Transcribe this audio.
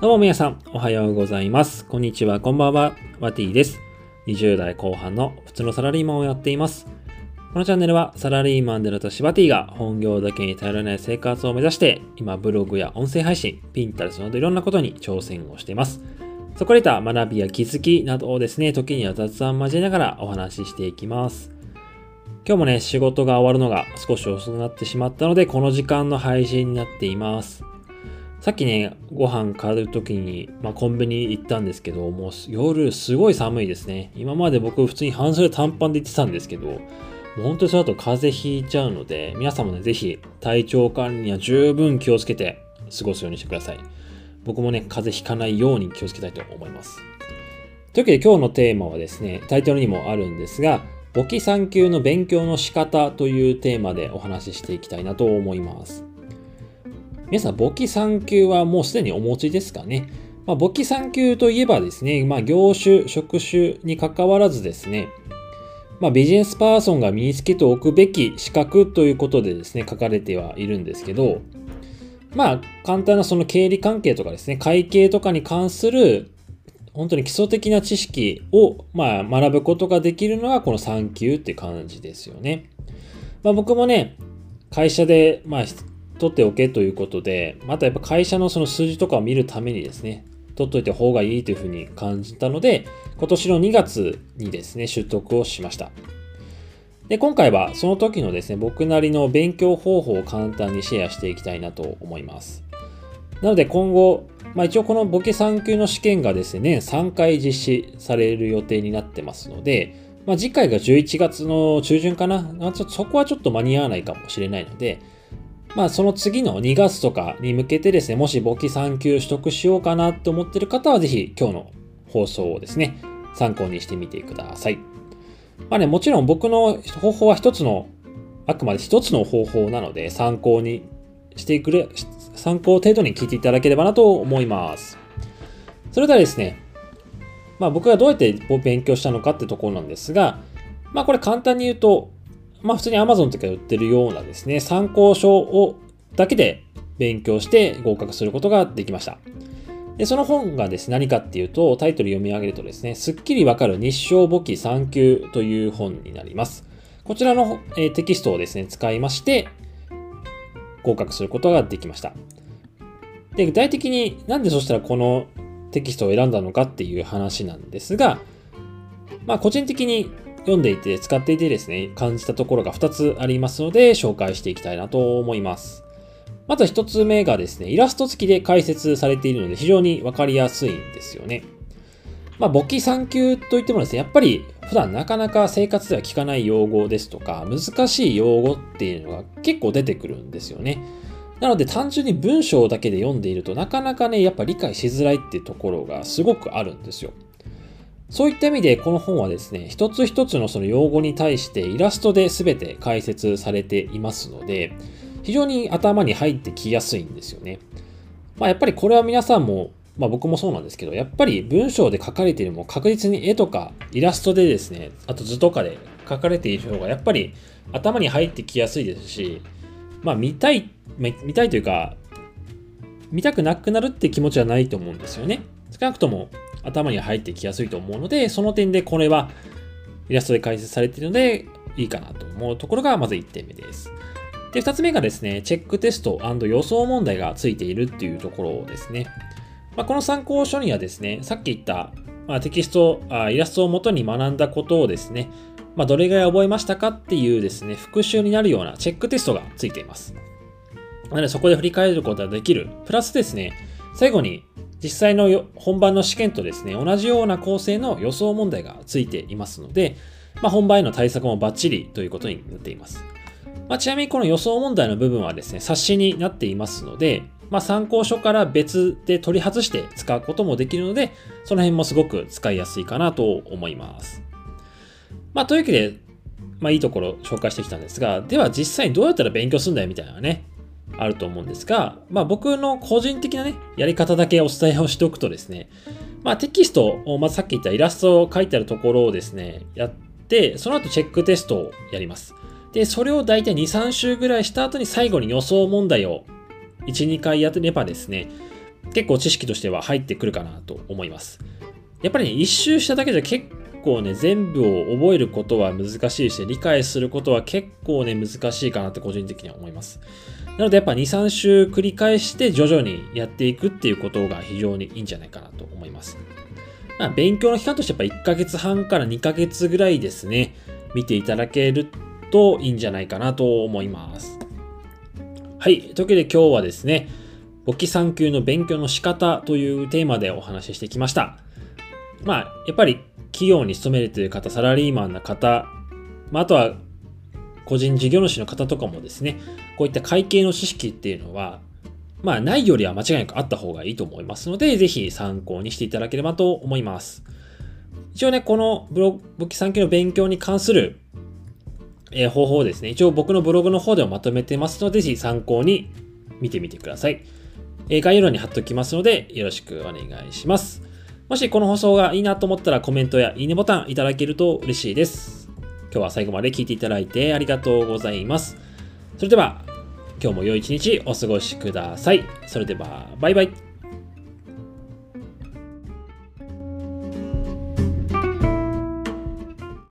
どうも皆さん、おはようございます。こんにちは、こんばんは。ワティです。20代後半の普通のサラリーマンをやっています。このチャンネルはサラリーマンである私ワティが本業だけに頼らない生活を目指して、今ブログや音声配信、ピンタレスなどいろんなことに挑戦をしています。そこで得た学びや気づきなどをですね、時には雑談交えながらお話ししていきます。今日もね、仕事が終わるのが少し遅くなってしまったので、この時間の配信になっています。さっきね、ご飯買う時に、まあ、コンビニ行ったんですけど、もう夜すごい寒いですね。今まで僕普通に半袖短パンで行ってたんですけど、もう本当にその後風邪ひいちゃうので、皆さんもね、ぜひ体調管理には十分気をつけて過ごすようにしてください。僕もね、風邪ひかないように気をつけたいと思います。というわけで今日のテーマはですね、タイトルにもあるんですが、簿記3級の勉強の仕方というテーマでお話ししていきたいなと思います。皆さん、簿記3級はもうすでにお持ちですかね？まあ、簿記3級といえばですね、まあ、業種、職種に関わらずですね、まあ、ビジネスパーソンが身につけておくべき資格ということでですね、書かれてはいるんですけど、まあ、簡単なその経理関係とかですね、会計とかに関する、本当に基礎的な知識を、まあ、学ぶことができるのがこの3級って感じですよね。まあ、僕もね、会社で、まあ、取っておけということで、またやっぱ会社のその数字とかを見るためにですね、取っといた方がいいというふうに感じたので、今年の2月にですね、取得をしました。で、今回はその時のですね、僕なりの勉強方法を簡単にシェアしていきたいなと思います。なので今後、まあ一応このボケ3級の試験がですね、年3回実施される予定になってますので、まあ次回が11月の中旬かな。そこはちょっと間に合わないかもしれないので、まあその次の2月とかに向けてですね、もし簿記3級取得しようかなと思ってる方はぜひ今日の放送をですね、参考にしてみてください。まあね、もちろん僕の方法は一つの、あくまで一つの方法なので参考にしてくれ、参考程度に聞いていただければなと思います。それではですね、まあ僕がどうやって勉強したのかってところなんですが、まあこれ簡単に言うと、まあ普通に Amazon とか売ってるようなですね、参考書をだけで勉強して合格することができました。で、その本がですね、何かっていうと、タイトル読み上げるとですね、すっきりわかる日照簿記3級という本になります。こちらの、えー、テキストをですね、使いまして、合格することができました。で、具体的になんでそしたらこのテキストを選んだのかっていう話なんですが、まあ個人的に読んでいて使っていてですね、感じたところが2つありますので、紹介していきたいなと思います。まず1つ目がですね、イラスト付きで解説されているので非常にわかりやすいんですよね。まあ、簿記3級といってもですね、やっぱり普段なかなか生活では聞かない用語ですとか、難しい用語っていうのが結構出てくるんですよね。なので単純に文章だけで読んでいるとなかなかね、やっぱ理解しづらいっていうところがすごくあるんですよ。そういった意味でこの本はですね、一つ一つのその用語に対してイラストで全て解説されていますので、非常に頭に入ってきやすいんですよね。まあやっぱりこれは皆さんも、まあ僕もそうなんですけど、やっぱり文章で書かれているも確実に絵とかイラストでですね、あと図とかで書かれている方がやっぱり頭に入ってきやすいですし、まあ見たい、見たいというか、見たくなくなるって気持ちはないと思うんですよね。少なくとも頭に入ってきやすいと思うので、その点でこれはイラストで解説されているのでいいかなと思うところがまず1点目です。で、2つ目がですね、チェックテスト予想問題がついているっていうところですね。まあ、この参考書にはですね、さっき言った、まあ、テキストあ、イラストをもとに学んだことをですね、まあ、どれぐらい覚えましたかっていうですね、復習になるようなチェックテストがついています。なので、そこで振り返ることができる。プラスですね、最後に実際の本番の試験とですね、同じような構成の予想問題がついていますので、まあ、本番への対策もバッチリということになっています。まあ、ちなみにこの予想問題の部分はですね、冊子になっていますので、まあ、参考書から別で取り外して使うこともできるので、その辺もすごく使いやすいかなと思います。まあ、というわけで、まあ、いいところ紹介してきたんですが、では実際にどうやったら勉強するんだよみたいなね、あると思うんですが、まあ、僕の個人的なね、やり方だけお伝えをしておくとですね、まあ、テキストを、まずさっき言ったイラストを書いてあるところをですね、やって、その後チェックテストをやります。で、それを大体2、3週ぐらいした後に最後に予想問題を1、2回やればですね、結構知識としては入ってくるかなと思います。やっぱりね、一周しただけじゃ結構ね、全部を覚えることは難しいし、理解することは結構ね、難しいかなって個人的には思います。なのでやっぱ2、3週繰り返して徐々にやっていくっていうことが非常にいいんじゃないかなと思います。まあ、勉強の期間としてやっぱ1ヶ月半から2ヶ月ぐらいですね、見ていただけるといいんじゃないかなと思います。はい。というわけで今日はですね、簿記3級の勉強の仕方というテーマでお話ししてきました。まあ、やっぱり企業に勤めるという方、サラリーマンの方、まあ、あとは個人事業主の方とかもですね、こういった会計の知識っていうのは、まあ、ないよりは間違いなくあった方がいいと思いますので、ぜひ参考にしていただければと思います。一応ね、このブログ、簿記3級の勉強に関する、え、方法をですね、一応僕のブログの方でもまとめてますので、ぜひ参考に見てみてください。え、概要欄に貼っておきますので、よろしくお願いします。もしこの放送がいいなと思ったらコメントやいいねボタンいただけると嬉しいです。今日は最後まで聞いていただいてありがとうございます。それでは、今日も良い一日お過ごしください。それでは、バイバイ。